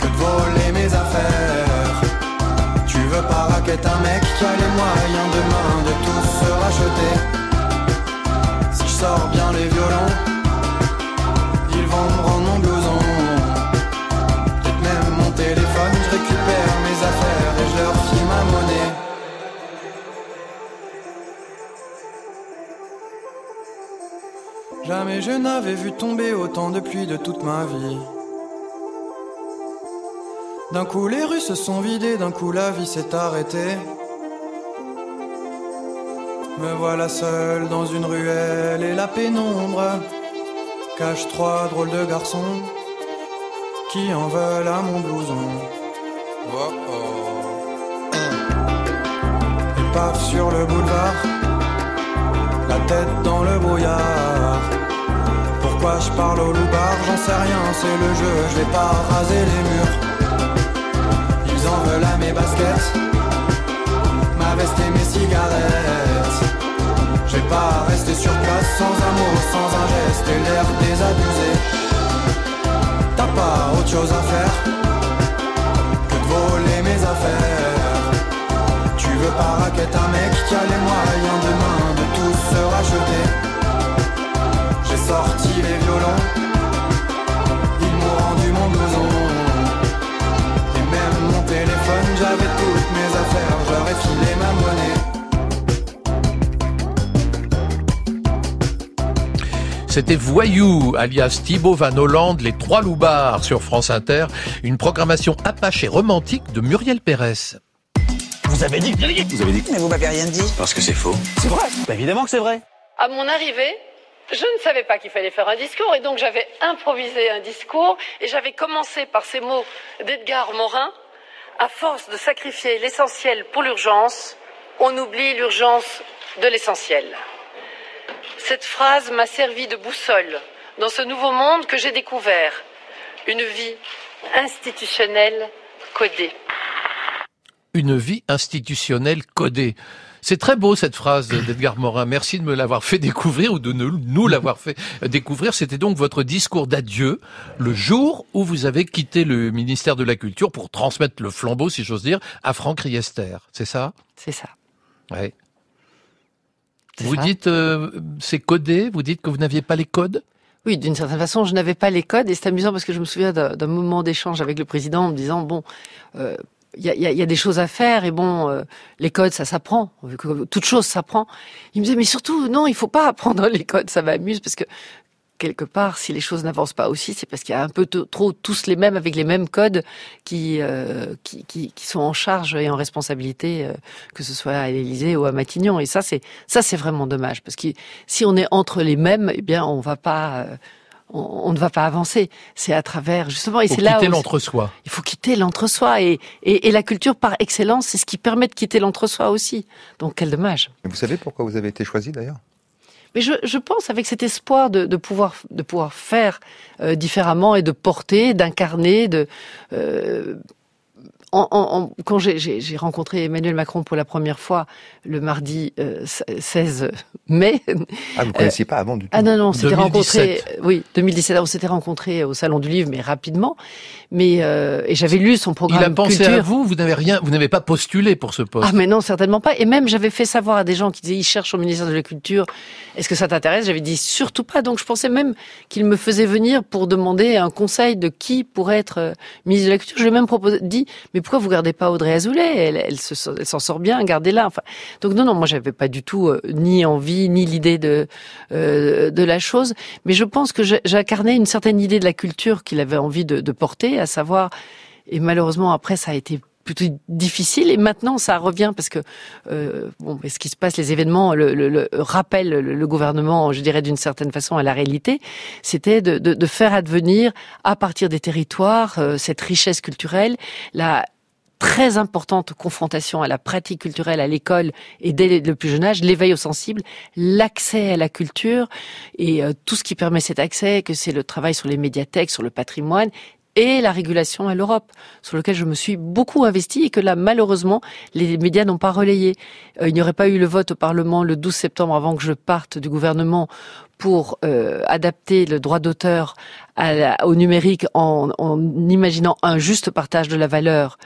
que de voler mes affaires. Tu veux pas raqueter un mec qui a les moyens demain de tout se racheter. Si je sors bien les violons, ils vont me rendre mon blouson. Peut-être même mon téléphone, je récupère mes affaires et je leur file ma monnaie. Jamais je n'avais vu tomber autant de pluie de toute ma vie. D'un coup les rues se sont vidées, d'un coup la vie s'est arrêtée. Me voilà seul dans une ruelle et la pénombre cache trois drôles de garçons qui en veulent à mon blouson. Oh oh. Sur le boulevard, la tête dans le brouillard. Pourquoi je parle au loupard, j'en sais rien, c'est le jeu, je pas raser les murs. Ils en veulent à mes baskets, ma veste et mes cigarettes. Je pas rester sur place sans un mot, sans un geste et l'air désabusé. T'as pas autre chose à faire que de voler mes affaires. Tu veux pas raqueter un mec qui a les moyens demain de tout se racheter. J'ai sorti les violons, ils m'ont rendu mon blouson. Et même mon téléphone, j'avais toutes mes affaires, j'aurais filé ma monnaie. C'était Voyou, alias Thibaut Van Hollande, les trois loupards sur France Inter, une programmation apache et romantique de Muriel Pérez. Vous avez dit que Vous avez dit Mais vous m'avez rien dit. Parce que c'est faux. C'est vrai. Bah évidemment que c'est vrai. À mon arrivée, je ne savais pas qu'il fallait faire un discours et donc j'avais improvisé un discours et j'avais commencé par ces mots d'Edgar Morin. À force de sacrifier l'essentiel pour l'urgence, on oublie l'urgence de l'essentiel. Cette phrase m'a servi de boussole dans ce nouveau monde que j'ai découvert. Une vie institutionnelle codée. Une vie institutionnelle codée. C'est très beau cette phrase d'Edgar Morin. Merci de me l'avoir fait découvrir ou de nous, l'avoir fait découvrir. C'était donc votre discours d'adieu le jour où vous avez quitté le ministère de la Culture pour transmettre le flambeau, si j'ose dire, à Franck Riester. C'est ça? C'est ça. Ouais. Vous ça. dites euh, c'est codé? Vous dites que vous n'aviez pas les codes? Oui, d'une certaine façon, je n'avais pas les codes et c'est amusant parce que je me souviens d'un d'un moment d'échange avec le président en me disant bon, euh, il y, y y a des choses à faire et bon, euh, les codes, ça s'apprend. Toute chose s'apprend. Il me disait mais surtout non, il faut pas apprendre les codes, ça m'amuse parce que quelque part, si les choses n'avancent pas aussi, c'est parce qu'il y a un peu trop tous les mêmes avec les mêmes codes qui, euh, qui, qui, qui sont en charge et en responsabilité, euh, que ce soit à l'Élysée ou à Matignon. Et ça, c'est ça, c'est vraiment dommage parce que si on est entre les mêmes, eh bien, on va pas. On, on ne va pas avancer. C'est à travers justement, et Faut c'est là quitter l'entre-soi. il faut quitter l'entre-soi et, et, et la culture par excellence, c'est ce qui permet de quitter l'entre-soi aussi. Donc quel dommage. Et vous savez pourquoi vous avez été choisi d'ailleurs? Mais je, je pense avec cet espoir de, de pouvoir de pouvoir faire euh, différemment et de porter, d'incarner, de euh, en, en- en- quand j'ai- j'ai j'ai rencontré Emmanuel Macron pour la première fois le mardi euh, 16 mai. Ah, vous ne connaissiez pas avant du tout Ah non, non, on s'était 2017. rencontrés. Oui, 2017. On s'était rencontrés au Salon du Livre, mais rapidement. Mais euh, et j'avais lu son programme Il a pensé culture. à vous. Vous n'avez rien. Vous n'avez pas postulé pour ce poste. Ah mais non, certainement pas. Et même j'avais fait savoir à des gens qui disaient ils cherchent au ministère de la Culture, est-ce que ça t'intéresse? J'avais dit surtout pas. Donc je pensais même qu'il me faisait venir pour demander un conseil de qui pourrait être euh, ministre de la Culture. Je lui ai même proposé, dit mais pourquoi vous gardez pas Audrey Azoulay? Elle, elle, se- elle s'en sort bien, gardez-la. Enfin, donc non non, moi j'avais pas du tout euh, ni envie ni l'idée de euh, de la chose. Mais je pense que j'incarnais une certaine idée de la culture qu'il avait envie de, de porter, à savoir et malheureusement après ça a été difficile. Et maintenant, ça revient parce que euh, bon, ce qui se passe, les événements, le, le, le rappellent le, gouvernement, je dirais d'une certaine façon, à la réalité. C'était de, de, de, faire advenir à partir des territoires euh, cette richesse culturelle, la très importante confrontation à la pratique culturelle à l'école et dès le plus jeune âge, l'éveil au sensible, l'accès à la culture et euh, tout ce qui permet cet accès, que c'est le travail sur les médiathèques, sur le patrimoine et la régulation à l'Europe, sur lequel je me suis beaucoup investi et que là, malheureusement, les médias n'ont pas relayé. Euh, il n'y aurait pas eu le vote au Parlement le 12 septembre avant que je parte du gouvernement pour euh, adapter le droit d'auteur au numérique en, en imaginant un juste partage de la valeur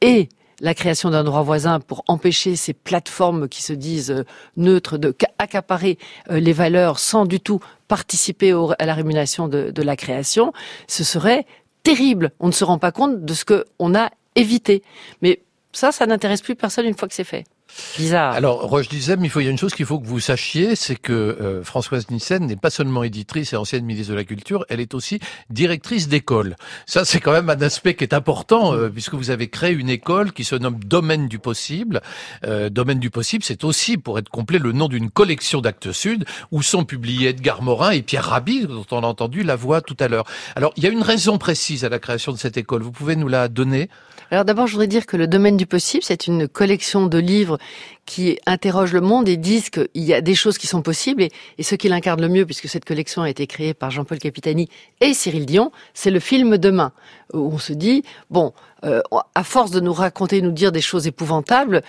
et la création d'un droit voisin pour empêcher ces plateformes qui se disent euh, neutres de accaparer euh, les valeurs sans du tout participer à la rémunération de, de, la création, ce serait terrible. On ne se rend pas compte de ce qu'on a évité. Mais ça, ça n'intéresse plus personne une fois que c'est fait. Bizarre. Alors, Roche disait, mais il faut, il y a une chose qu'il faut que vous sachiez, c'est que euh, Françoise Nissen n'est pas seulement éditrice et ancienne ministre de la Culture, elle est aussi directrice d'école. Ça, c'est quand même un aspect qui est important, euh, puisque vous avez créé une école qui se nomme Domaine du possible. Euh, Domaine du possible, c'est aussi, pour être complet, le nom d'une collection d'actes sud, où sont publiés Edgar Morin et Pierre Rabhi, dont on a entendu la voix tout à l'heure. Alors, il y a une raison précise à la création de cette école. Vous pouvez nous la donner? Alors d'abord, je voudrais dire que le domaine du possible, c'est une collection de livres qui interrogent le monde et disent qu'il y a des choses qui sont possibles. Et, ce qui l'incarne le mieux, puisque cette collection a été créée par Jean-Paul Capitani et Cyril Dion, c'est le film Demain, où on se dit, bon, euh, à force de nous raconter, nous dire des choses épouvantables,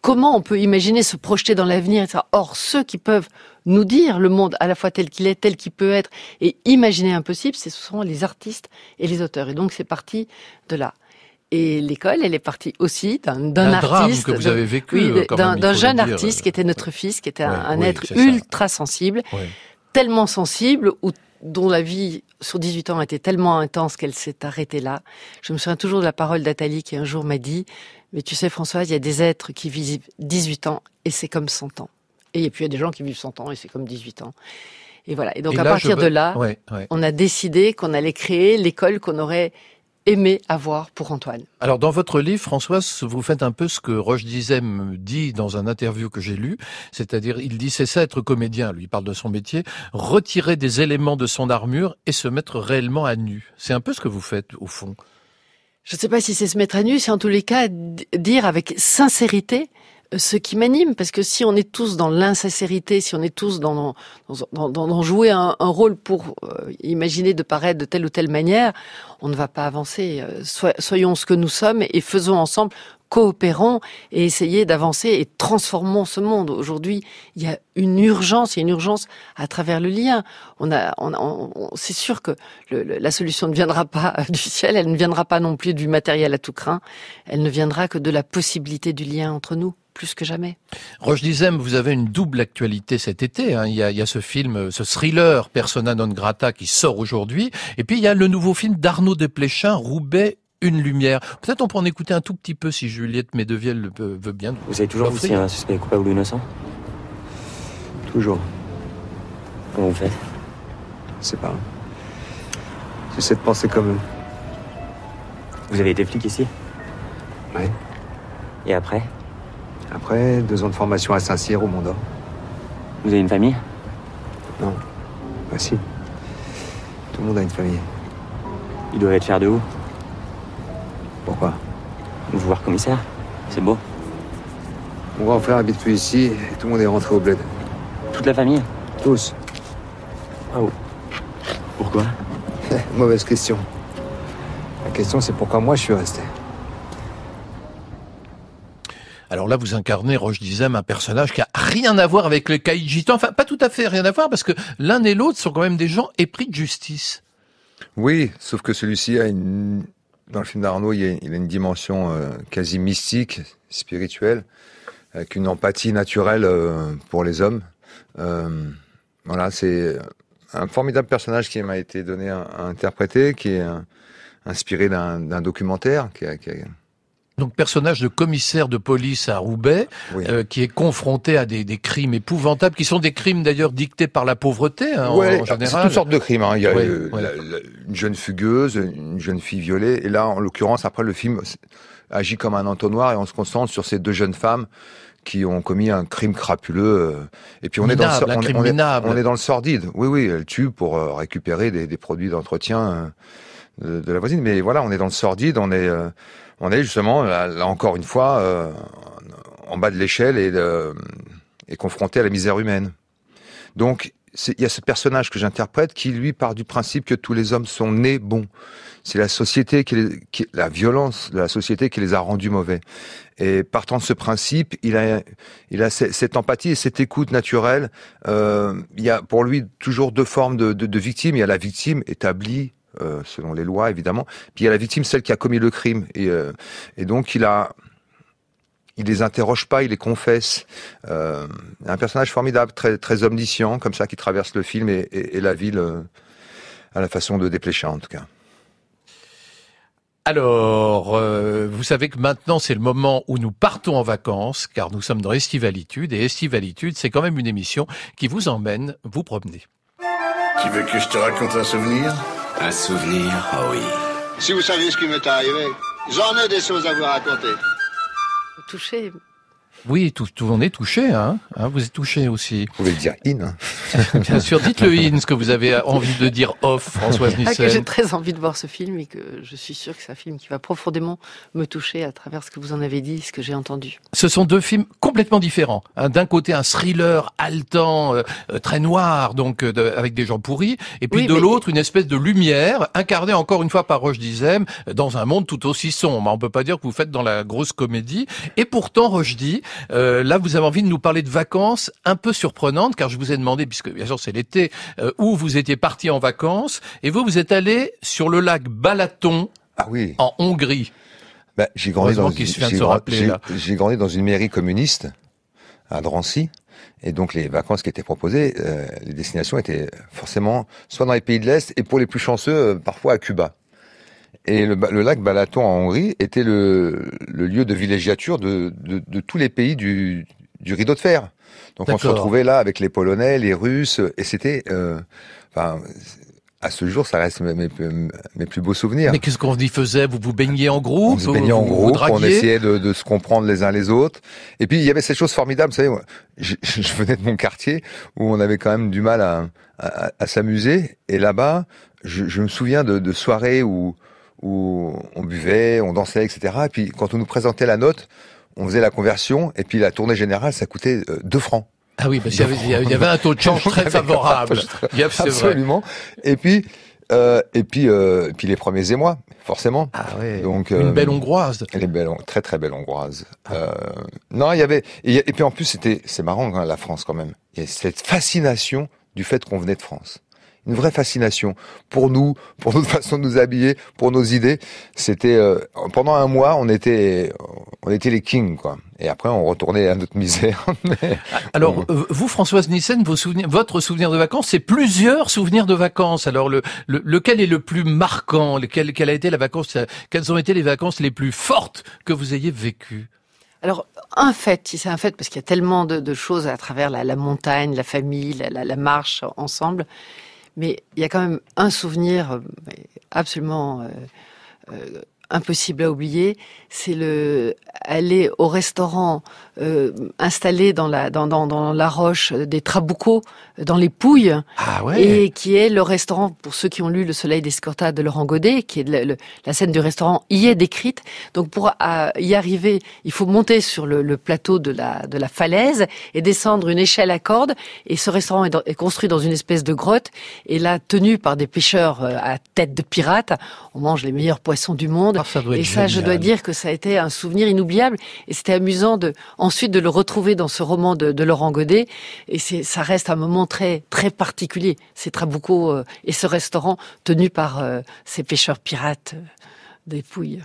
comment on peut imaginer se projeter dans l'avenir Or, ceux qui peuvent nous dire le monde à la fois tel qu'il est, tel qu'il peut être, et imaginer impossible, ce sont les artistes et les auteurs. Et donc, c'est parti de là. Et l'école, elle est partie aussi d'un artiste, que vous avez vécu, oui, euh, d'un jeune artiste qui était notre fils, qui était un, être ultra sensible, tellement sensible, ou dont la vie sur 18 ans était tellement intense qu'elle s'est arrêtée là. Je me souviens toujours de la parole d'Athalie qui un jour m'a dit, mais tu sais Françoise, il y a des êtres qui vivent 18 ans et c'est comme 100 ans. Et puis il y a des gens qui vivent 100 ans et c'est comme 18 ans. Et voilà. Et donc à partir de là, on a décidé qu'on allait créer l'école qu'on aurait aimé avoir pour Antoine. Alors dans votre livre, Françoise, vous faites un peu ce que Roche Dizem dit dans un interview que j'ai lu, c'est-à-dire il dit c'est ça être comédien, lui il parle de son métier, retirer des éléments de son armure et se mettre réellement à nu. C'est un peu ce que vous faites au fond. Je ne sais pas si c'est se mettre à nu, c'est en tous les cas dire avec sincérité ce qui m'anime, parce que si on est tous dans l'insincérité, si on est tous dans, dans, dans, dans jouer un, un, rôle pour euh, imaginer de paraître de telle ou telle manière, on ne va pas avancer. Euh, soyons ce que nous sommes et faisons ensemble coopérons et essayez d'avancer et transformons ce monde. Aujourd'hui, il y a une urgence, il y a une urgence à travers le lien. On a, on, c'est sûr que le, la solution ne viendra pas du ciel, elle ne viendra pas non plus du matériel à tout craint, elle ne viendra que de la possibilité du lien entre nous plus que jamais. Roche Dizem, vous avez une double actualité cet été. Hein. Il, y a, il, y a, ce film, ce thriller Persona non grata qui sort aujourd'hui. Et puis il y a le nouveau film d'Arnaud Desplechin, Roubaix une lumière. Peut-être on peut en écouter un tout petit peu si Juliette Medevielle veut bien. Vous avez toujours aussi un suspect coupable ou innocent? Toujours. Comment vous faites? C'est pas. J'essaie de penser comme eux. Vous avez été flic ici? Oui. Et après? Après, deux ans de formation à Saint-Cyr au Mont d'Or. Vous avez une famille? Non. Bah si. Tout le monde a une famille. Ils doivent être fiers de vous pourquoi? Vous voir commissaire C'est beau. Mon grand frère habite plus ici et tout le monde est rentré au bled. Toute la famille? Tous. Ah oh. Pourquoi? Mauvaise question. La question c'est pourquoi moi je suis resté. Alors là, vous incarnez, Roche Dizem, un personnage qui a rien à voir avec le caïd. Enfin, pas tout à fait rien à voir, parce que l'un et l'autre sont quand même des gens épris de justice. Oui, sauf que celui-ci a dans le film d'Arnaud, il, a une dimension euh, quasi mystique, spirituelle, avec une empathie naturelle euh, pour les hommes. Euh, voilà, c'est un formidable personnage qui m'a été donné à, interpréter, qui est inspiré d'un documentaire donc personnage de commissaire de police à Roubaix, euh, qui est confronté à des, des, crimes épouvantables, qui sont des crimes d'ailleurs dictés par la pauvreté hein, en, général. Toutes sortes de crimes. Hein. Il y a euh, une jeune fugueuse, une jeune fille violée, et là, en l'occurrence, après le film agit comme un entonnoir et on se concentre sur ces deux jeunes femmes qui ont commis un crime crapuleux. euh, Et puis on est dans le, on, on est, on est dans le sordide. Oui, oui, elle tue pour euh, récupérer des, des produits d'entretien de, de la voisine. Mais voilà, on est dans le sordide. On est, euh, on est justement là, là encore une fois euh, en bas de l'échelle et, de- et confronté à la misère humaine. Donc il y a ce personnage que j'interprète qui lui part du principe que tous les hommes sont nés bons. C'est la société qui, qui- la violence de la société qui les a rendus mauvais. Et partant de ce principe, il a, il a ce- cette empathie et cette écoute naturelle. Euh, il y a pour lui toujours deux formes de, de, de victimes. Il y a la victime établie euh, selon les lois évidemment, puis il y a la victime, celle qui a commis le crime. Et, euh, et donc il a, il les interroge pas, il les confesse. Euh, un personnage formidable, très très omniscient, comme ça, qui traverse le film et, et- et la ville euh, à la façon de Desplechin en tout cas. Alors, euh, vous savez que maintenant c'est le moment où nous partons en vacances, car nous sommes dans Estivalitude, et Estivalitude, c'est quand même une émission qui vous emmène vous promener. Tu veux que je te raconte un souvenir? Un souvenir, oh oui. Si vous saviez ce qui m'est arrivé, j'en ai des choses à vous raconter. Touché. Oui, tout, tout, on est touché, hein, hein, Vous êtes touché aussi. Vous pouvez le dire in. hein. Bien sûr, dites-le in, ce que vous avez envie de dire off, Françoise Ah, que j'ai Nissen. très envie de voir ce film et que je suis sûre que c'est un film qui va profondément me toucher à travers ce que vous en avez dit, ce que j'ai entendu. Ce sont deux films complètement différents. hein. D'un côté, un thriller haletant, euh, euh, très noir, donc euh, de- avec des gens pourris, et puis Oui, de mais- l'autre, une espèce de lumière, incarnée encore une fois par Roche Dizem, dans un monde tout aussi sombre. On peut pas dire que vous faites dans la grosse comédie. Et pourtant, Roche dit, euh, là, vous avez envie de nous parler de vacances un peu surprenantes, car je vous ai demandé, puisque bien sûr c'est l'été, euh, où vous étiez parti en vacances, et vous, vous êtes allé sur le lac Balaton, Ah oui. en Hongrie. Bah, j'ai grandi dans une- se vient de j'ai se gra- rappeler, j'ai- là. J'ai grandi dans une mairie communiste à Drancy. Et donc les vacances qui étaient proposées, euh, les destinations étaient forcément soit dans les pays de l'Est et pour les plus chanceux, parfois à Cuba. Et le, le lac Balaton en Hongrie était le, le lieu de villégiature de, de, de tous les pays du, du rideau de fer. Donc on se retrouvait là avec les Polonais, les Russes, et c'était, euh, enfin, à ce jour, ça reste mes, mes, mes plus beaux souvenirs. Mais qu'est-ce qu'on y faisait? Vous vous baigniez en groupe? On se baignait en groupe, on essayait de, de se comprendre les uns les autres. Et puis il y avait cette chose formidable, vous savez, moi, je, je venais de mon quartier où on avait quand même du mal à, à, à s'amuser. Et là-bas, je, je me souviens de, de soirées où, où on buvait, on dansait, etc. Et puis quand on nous présentait la note, on faisait la conversion. Et puis la tournée générale, ça coûtait euh, 2 francs. Ah oui, parce qu'il y y avait un taux de change très favorable. Il y vrai. Absolument. Et puis, euh, et puis, euh, et puis les premiers émois, forcément. Ah ouais. Donc Une euh, belle hongroise. Elle est belle, très très belle hongroise. Euh, non, il y avait et, et puis en plus c'était c'est marrant hein, la France quand même. Il y a cette fascination du fait qu'on venait de France. Une vraie fascination pour nous, pour notre façon de nous habiller, pour nos idées. C'était euh, pendant un mois, on était on était les kings quoi. Et après on retournait à notre misère. Mais- Alors, euh, vous, Françoise Nissen, vos souvenirs, votre souvenir de vacances, c'est plusieurs souvenirs de vacances. Alors, le, le- lequel est le plus marquant? Lequel, Quelle a été la vacance Quelles ont été les vacances les plus fortes que vous ayez vécues? Alors, un fait, si c'est un fait, parce qu'il y a tellement de, de choses à travers la, la montagne, la famille, la, la- la marche ensemble, mais il y a quand même un souvenir euh, absolument euh, euh, impossible à oublier, c'est le aller au restaurant euh, installé dans la dans, dans, dans la roche des Trabucos dans les Pouilles Ah ouais. et qui est le restaurant pour ceux qui ont lu Le Soleil d'Escorta de Laurent Godet, qui est le- le- la scène du restaurant y est décrite. Donc pour euh, y arriver, il faut monter sur le, le plateau de la de la falaise et descendre une échelle à cordes. Et ce restaurant est, dans- est construit dans une espèce de grotte et là tenu par des pêcheurs euh, à tête de pirates. On mange les meilleurs poissons du monde. Ah, ça et ça, je dois dire que ça a été un souvenir inoubliable. Et c'était amusant de ensuite de le retrouver dans ce roman de, de Laurent Godet. Et c'est, ça reste un moment très très particulier. C'est Trabucco euh, et ce restaurant tenu par euh, ces pêcheurs pirates euh, des Pouilles.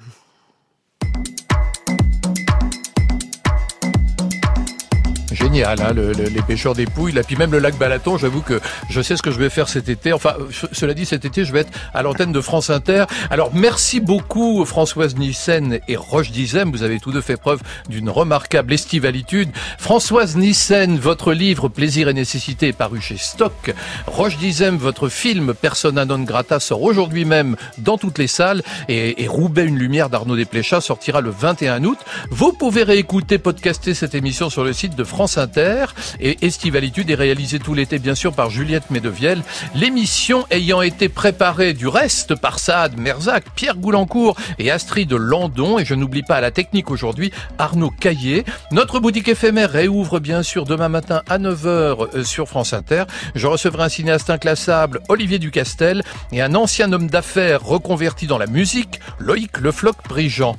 Génial, hein, le, le, les pêcheurs des Pouilles, là, puis même le lac Balaton, j'avoue que je sais ce que je vais faire cet été. Enfin, cela dit, cet été, je vais être à l'antenne de France Inter. Alors, merci beaucoup Françoise Nissen et Roche Dizem. Vous avez tous deux fait preuve d'une remarquable estivalitude. Françoise Nissen, votre livre Plaisir et nécessité est paru chez Stock. Roche Dizem, votre film Persona non grata sort aujourd'hui même dans toutes les salles. Et, et Roubaix, une lumière d'Arnaud Desplechat sortira le 21 août. Vous pouvez réécouter, podcaster cette émission sur le site de France Inter. Et Estivalitude est réalisée tout l'été, bien sûr, par Juliette Medevielle. L'émission ayant été préparée du reste par Saad Merzac, Pierre Goulancourt et Astrid Landon. Et je n'oublie pas la technique aujourd'hui Arnaud Caillé. Notre boutique éphémère réouvre bien sûr demain matin à 9h euh, sur France Inter. Je recevrai un cinéaste inclassable, Olivier Ducastel, et un ancien homme d'affaires reconverti dans la musique, Loïc Lefloc-Brigeant.